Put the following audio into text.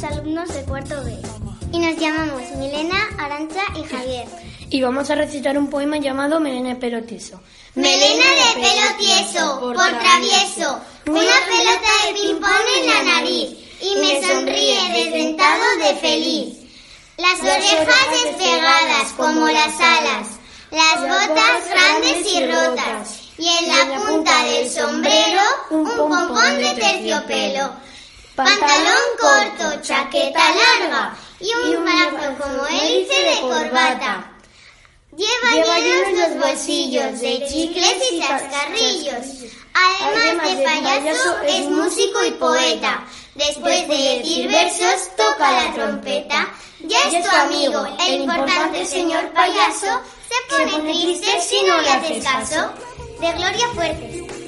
alumnos de cuarto B y nos llamamos Milena, Arancha y Javier. Y vamos a recitar un poema llamado Melena de pelo tieso. Melena de pelo tieso, por travieso, una pelota de ping-pong en la nariz y me sonríe desdentado de feliz. Las orejas despegadas como las alas, las botas grandes y rotas y en la punta del sombrero un pompón de terciopelo. Pantalón con larga y un brazo como hélice de corbata. Lleva llenos los bolsillos de chicles y chascarrillos. Además de payaso, es músico y poeta. Después de decir versos, toca la trompeta. Ya es tu amigo, el importante señor payaso. Se pone triste si no le haces caso. De Gloria Fuertes.